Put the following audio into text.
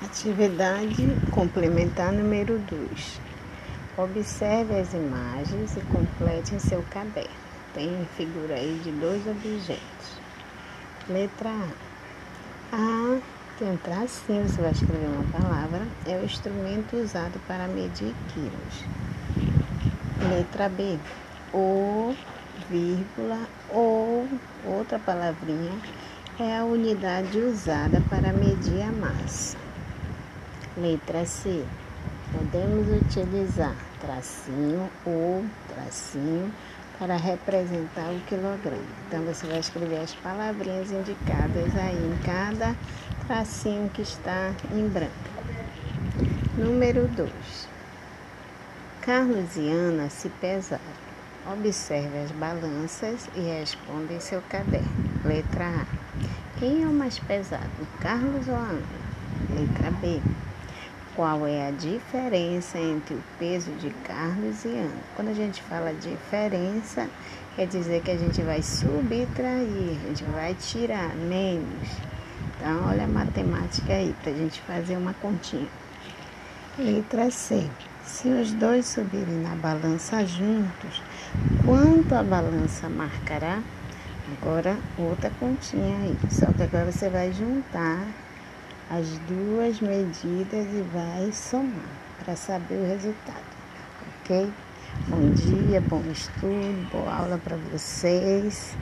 Atividade complementar número 2. Observe as imagens e complete em seu caderno. Tem figura aí de dois objetos. Letra A. A tem um tracinho, você vai escrever uma palavra. É o instrumento usado para medir quilos. Letra B. O, vírgula, ou, outra palavrinha, é a unidade usada para medir a massa. Letra C. Podemos utilizar tracinho ou tracinho para representar o quilograma. Então você vai escrever as palavrinhas indicadas aí em cada tracinho que está em branco. Número 2. Carlos e Ana se pesaram. Observe as balanças e responda em seu caderno. Letra A. Quem é o mais pesado, Carlos ou Ana? Letra B. Qual é a diferença entre o peso de Carlos e Ana? Quando a gente fala diferença, quer dizer que a gente vai subtrair, a gente vai tirar menos. Então, olha a matemática aí, para a gente fazer uma continha. Letra C. Se os dois subirem na balança juntos, quanto a balança marcará? Agora, outra continha aí. Só que agora você vai juntar as duas medidas e vai somar para saber o resultado, ok? Bom dia, bom estudo, boa aula para vocês.